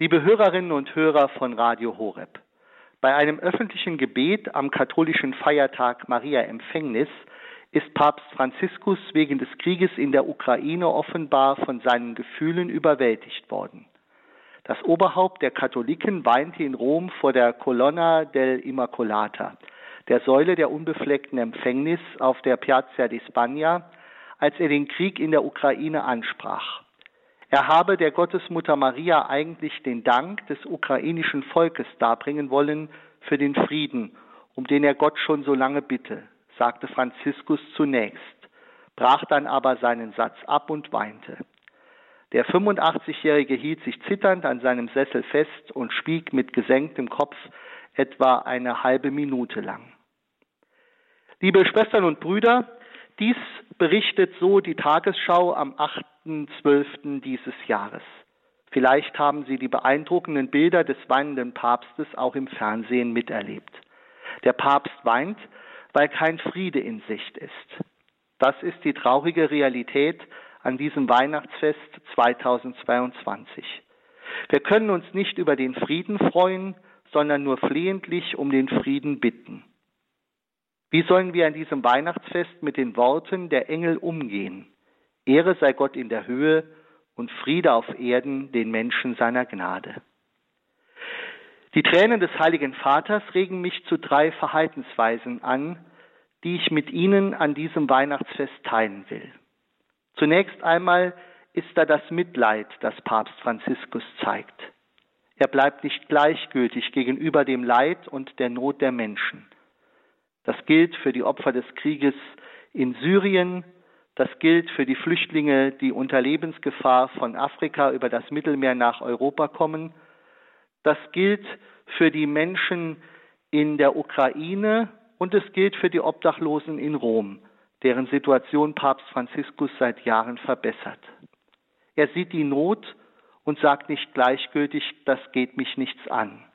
Liebe Hörerinnen und Hörer von Radio Horeb, bei einem öffentlichen Gebet am katholischen Feiertag Maria Empfängnis ist Papst Franziskus wegen des Krieges in der Ukraine offenbar von seinen Gefühlen überwältigt worden. Das Oberhaupt der Katholiken weinte in Rom vor der Colonna del Immacolata, der Säule der unbefleckten Empfängnis auf der Piazza di Spagna, als er den Krieg in der Ukraine ansprach. Er habe der Gottesmutter Maria eigentlich den Dank des ukrainischen Volkes darbringen wollen für den Frieden, um den er Gott schon so lange bitte, sagte Franziskus zunächst, brach dann aber seinen Satz ab und weinte. Der 85-Jährige hielt sich zitternd an seinem Sessel fest und schwieg mit gesenktem Kopf etwa eine halbe Minute lang. Liebe Schwestern und Brüder, dies berichtet so die Tagesschau am 8.12. dieses Jahres. Vielleicht haben Sie die beeindruckenden Bilder des weinenden Papstes auch im Fernsehen miterlebt. Der Papst weint, weil kein Friede in Sicht ist. Das ist die traurige Realität an diesem Weihnachtsfest 2022. Wir können uns nicht über den Frieden freuen, sondern nur flehentlich um den Frieden bitten. Wie sollen wir an diesem Weihnachtsfest mit den Worten der Engel umgehen? Ehre sei Gott in der Höhe und Friede auf Erden den Menschen seiner Gnade. Die Tränen des Heiligen Vaters regen mich zu drei Verhaltensweisen an, die ich mit Ihnen an diesem Weihnachtsfest teilen will. Zunächst einmal ist da das Mitleid, das Papst Franziskus zeigt. Er bleibt nicht gleichgültig gegenüber dem Leid und der Not der Menschen. Das gilt für die Opfer des Krieges in Syrien, das gilt für die Flüchtlinge, die unter Lebensgefahr von Afrika über das Mittelmeer nach Europa kommen, das gilt für die Menschen in der Ukraine und es gilt für die Obdachlosen in Rom, deren Situation Papst Franziskus seit Jahren verbessert. Er sieht die Not und sagt nicht gleichgültig, das geht mich nichts an.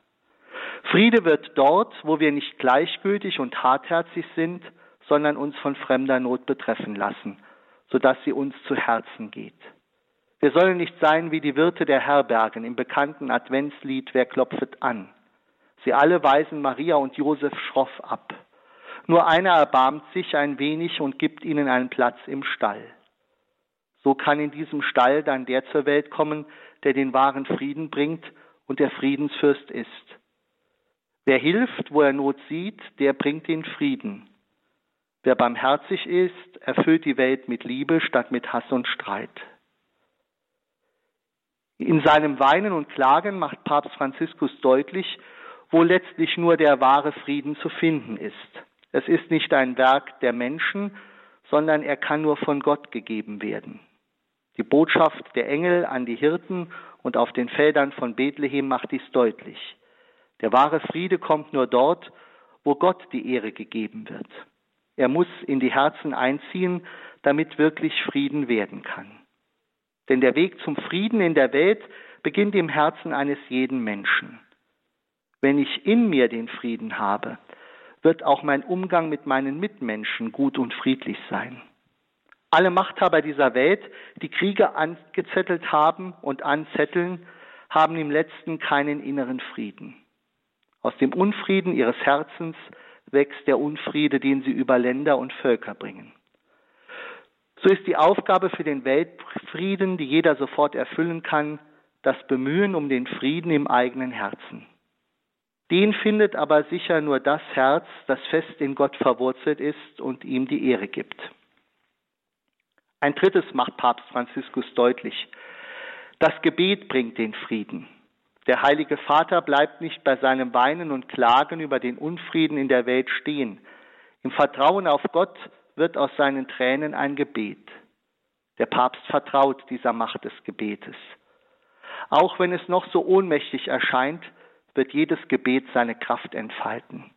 Friede wird dort, wo wir nicht gleichgültig und hartherzig sind, sondern uns von fremder Not betreffen lassen, sodass sie uns zu Herzen geht. Wir sollen nicht sein wie die Wirte der Herbergen im bekannten Adventslied Wer klopfet an. Sie alle weisen Maria und Josef schroff ab. Nur einer erbarmt sich ein wenig und gibt ihnen einen Platz im Stall. So kann in diesem Stall dann der zur Welt kommen, der den wahren Frieden bringt und der Friedensfürst ist. Wer hilft, wo er Not sieht, der bringt den Frieden. Wer barmherzig ist, erfüllt die Welt mit Liebe statt mit Hass und Streit. In seinem Weinen und Klagen macht Papst Franziskus deutlich, wo letztlich nur der wahre Frieden zu finden ist. Es ist nicht ein Werk der Menschen, sondern er kann nur von Gott gegeben werden. Die Botschaft der Engel an die Hirten und auf den Feldern von Bethlehem macht dies deutlich. Der wahre Friede kommt nur dort, wo Gott die Ehre gegeben wird. Er muss in die Herzen einziehen, damit wirklich Frieden werden kann. Denn der Weg zum Frieden in der Welt beginnt im Herzen eines jeden Menschen. Wenn ich in mir den Frieden habe, wird auch mein Umgang mit meinen Mitmenschen gut und friedlich sein. Alle Machthaber dieser Welt, die Kriege angezettelt haben und anzetteln, haben im letzten keinen inneren Frieden. Aus dem Unfrieden ihres Herzens wächst der Unfriede, den sie über Länder und Völker bringen. So ist die Aufgabe für den Weltfrieden, die jeder sofort erfüllen kann, das Bemühen um den Frieden im eigenen Herzen. Den findet aber sicher nur das Herz, das fest in Gott verwurzelt ist und ihm die Ehre gibt. Ein drittes macht Papst Franziskus deutlich. Das Gebet bringt den Frieden. Der Heilige Vater bleibt nicht bei seinem Weinen und Klagen über den Unfrieden in der Welt stehen. Im Vertrauen auf Gott wird aus seinen Tränen ein Gebet. Der Papst vertraut dieser Macht des Gebetes. Auch wenn es noch so ohnmächtig erscheint, wird jedes Gebet seine Kraft entfalten.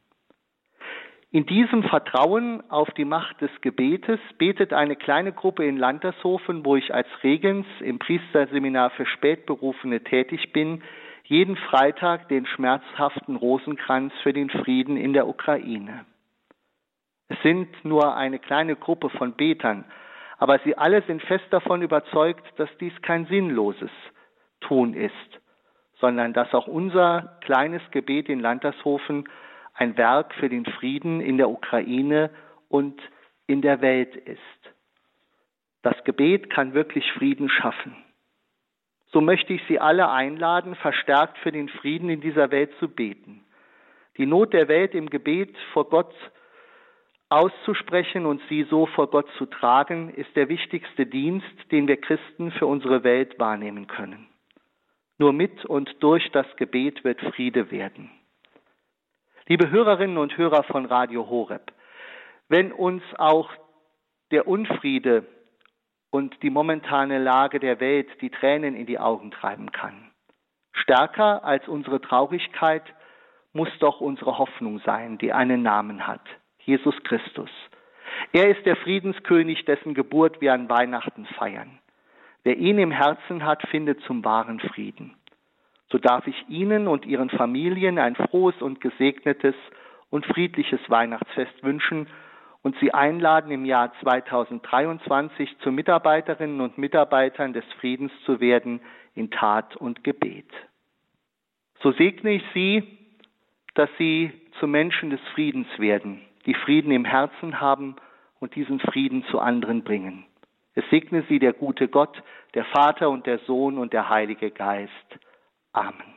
In diesem Vertrauen auf die Macht des Gebetes betet eine kleine Gruppe in Landershofen, wo ich als Regens im Priesterseminar für Spätberufene tätig bin, jeden Freitag den schmerzhaften Rosenkranz für den Frieden in der Ukraine. Es sind nur eine kleine Gruppe von Betern, aber sie alle sind fest davon überzeugt, dass dies kein sinnloses Tun ist, sondern dass auch unser kleines Gebet in Landershofen ein Werk für den Frieden in der Ukraine und in der Welt ist. Das Gebet kann wirklich Frieden schaffen. So möchte ich Sie alle einladen, verstärkt für den Frieden in dieser Welt zu beten. Die Not der Welt im Gebet vor Gott auszusprechen und sie so vor Gott zu tragen, ist der wichtigste Dienst, den wir Christen für unsere Welt wahrnehmen können. Nur mit und durch das Gebet wird Friede werden. Liebe Hörerinnen und Hörer von Radio Horeb, wenn uns auch der Unfriede und die momentane Lage der Welt die Tränen in die Augen treiben kann, stärker als unsere Traurigkeit muss doch unsere Hoffnung sein, die einen Namen hat, Jesus Christus. Er ist der Friedenskönig, dessen Geburt wir an Weihnachten feiern. Wer ihn im Herzen hat, findet zum wahren Frieden. So darf ich Ihnen und Ihren Familien ein frohes und gesegnetes und friedliches Weihnachtsfest wünschen und Sie einladen, im Jahr 2023 zu Mitarbeiterinnen und Mitarbeitern des Friedens zu werden in Tat und Gebet. So segne ich Sie, dass Sie zu Menschen des Friedens werden, die Frieden im Herzen haben und diesen Frieden zu anderen bringen. Es segne Sie der gute Gott, der Vater und der Sohn und der Heilige Geist. Amen.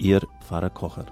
Ihr Pfarrer Kocher.